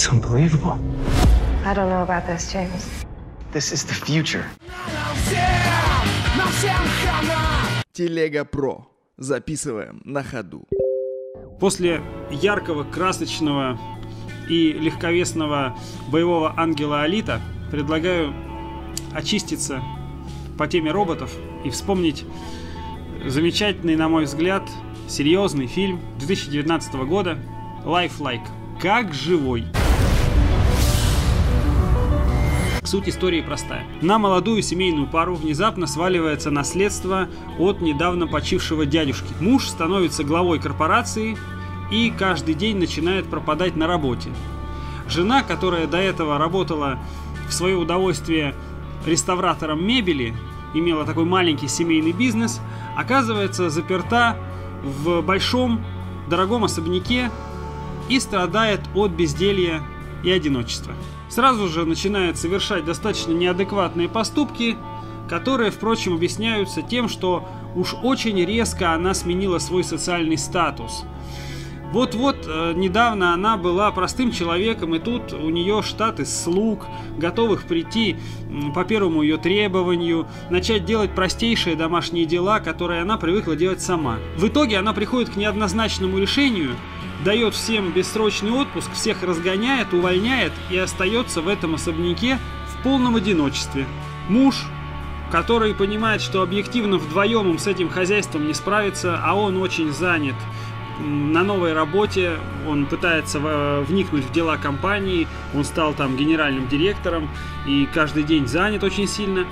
It's unbelievable. I don't know about this, James. This is the future. Телега Про. Записываем на ходу. После яркого, красочного и легковесного боевого ангела Алита предлагаю очиститься по теме роботов и вспомнить замечательный, на мой взгляд, серьезный фильм 2019 года Lifelike. Как живой. Суть истории простая. На молодую семейную пару внезапно сваливается наследство от недавно почившего дядюшки. Муж становится главой корпорации и каждый день начинает пропадать на работе. Жена, которая до этого работала в свое удовольствие реставратором мебели, имела такой маленький семейный бизнес, оказывается заперта в большом дорогом особняке и страдает от безделья и одиночества. Сразу же начинает совершать достаточно неадекватные поступки, которые, впрочем, объясняются тем, что уж очень резко она сменила свой социальный статус. Вот-вот э, недавно она была простым человеком, и тут у нее штат из слуг, готовых прийти м, по первому ее требованию, начать делать простейшие домашние дела, которые она привыкла делать сама. В итоге она приходит к неоднозначному решению, дает всем бессрочный отпуск, всех разгоняет, увольняет и остается в этом особняке в полном одиночестве. Муж, который понимает, что объективно вдвоем им с этим хозяйством не справится, а он очень занят на новой работе, он пытается в- вникнуть в дела компании, он стал там генеральным директором и каждый день занят очень сильно.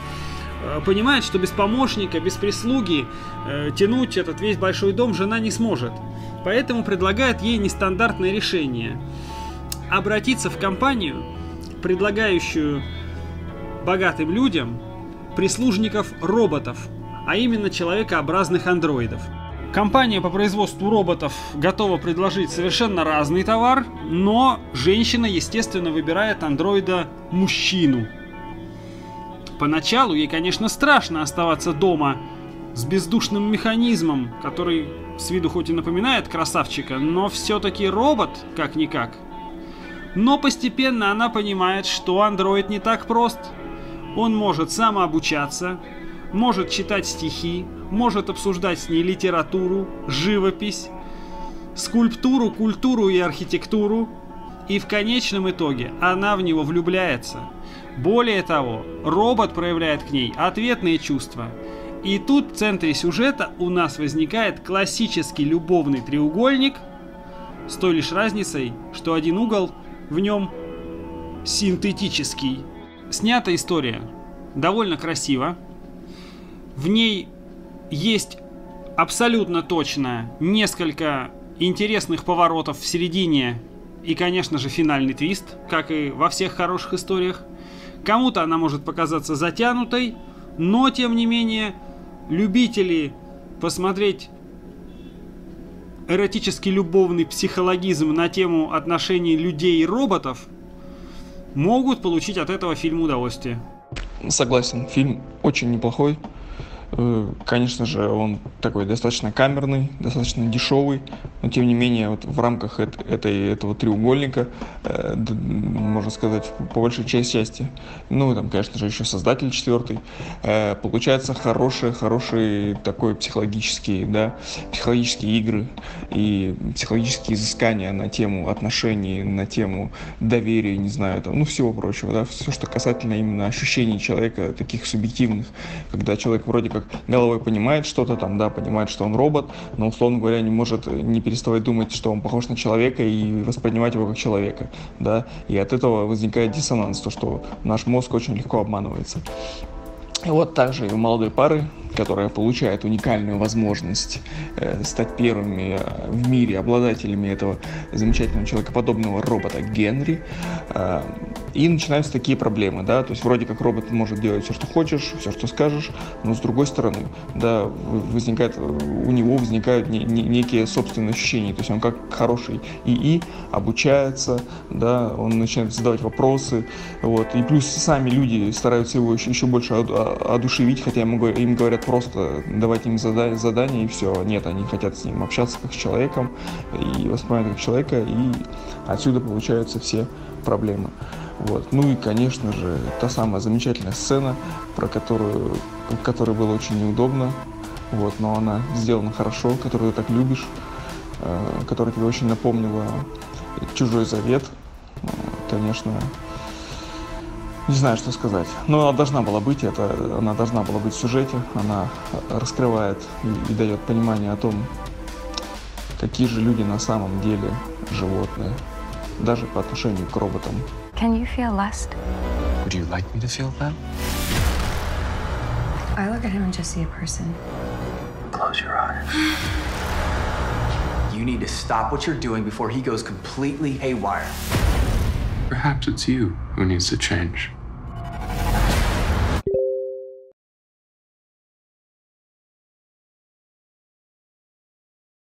Э, Понимает, что без помощника, без прислуги э, тянуть этот весь большой дом жена не сможет. Поэтому предлагает ей нестандартное решение. Обратиться в компанию, предлагающую богатым людям прислужников роботов, а именно человекообразных андроидов. Компания по производству роботов готова предложить совершенно разный товар, но женщина, естественно, выбирает андроида-мужчину. Поначалу ей, конечно, страшно оставаться дома с бездушным механизмом, который с виду хоть и напоминает красавчика, но все-таки робот, как-никак. Но постепенно она понимает, что андроид не так прост. Он может самообучаться, может читать стихи, может обсуждать с ней литературу, живопись, скульптуру, культуру и архитектуру. И в конечном итоге она в него влюбляется. Более того, робот проявляет к ней ответные чувства. И тут в центре сюжета у нас возникает классический любовный треугольник с той лишь разницей, что один угол в нем синтетический. Снята история довольно красиво. В ней есть абсолютно точно несколько интересных поворотов в середине и, конечно же, финальный твист, как и во всех хороших историях. Кому-то она может показаться затянутой, но, тем не менее, любители посмотреть эротический любовный психологизм на тему отношений людей и роботов могут получить от этого фильма удовольствие. Согласен, фильм очень неплохой. Э, Конечно же, он такой достаточно камерный, достаточно дешевый, но тем не менее вот в рамках эт- этой, этого треугольника, э, можно сказать, по большей части части, ну там, конечно же, еще создатель четвертый, э, получается хорошие, хорошие такой психологические, да, психологические игры и психологические изыскания на тему отношений, на тему доверия, не знаю, там, ну всего прочего, да, все, что касательно именно ощущений человека, таких субъективных, когда человек вроде как головой понимает что-то там, да, понимает, что он робот, но, условно говоря, не может не переставать думать, что он похож на человека и воспринимать его как человека, да, и от этого возникает диссонанс, то, что наш мозг очень легко обманывается. И вот также и у молодой пары, которая получает уникальную возможность э, стать первыми э, в мире обладателями этого замечательного человекоподобного робота Генри, э, и начинаются такие проблемы, да, то есть вроде как робот может делать все, что хочешь, все, что скажешь, но с другой стороны, да, возникает, у него возникают не- не- некие собственные ощущения, то есть он как хороший ИИ обучается, да, он начинает задавать вопросы, вот, и плюс сами люди стараются его еще, еще больше од- одушевить, хотя ему, им говорят просто давать им задание, задание и все. Нет, они хотят с ним общаться как с человеком и воспринимать как человека, и отсюда получаются все проблемы. Вот. Ну и, конечно же, та самая замечательная сцена, про которую, которой было очень неудобно, вот, но она сделана хорошо, которую ты так любишь, э, которая тебе очень напомнила «Чужой завет». Э, конечно, не знаю, что сказать. Но она должна была быть, это, она должна была быть в сюжете, она раскрывает и, и дает понимание о том, какие же люди на самом деле животные, даже по отношению к роботам. Can you feel lust? Would you like me to feel that? I look at him and just see a person. Close your eyes. You need to stop what you're doing before he goes completely haywire. Perhaps it's you who needs to change.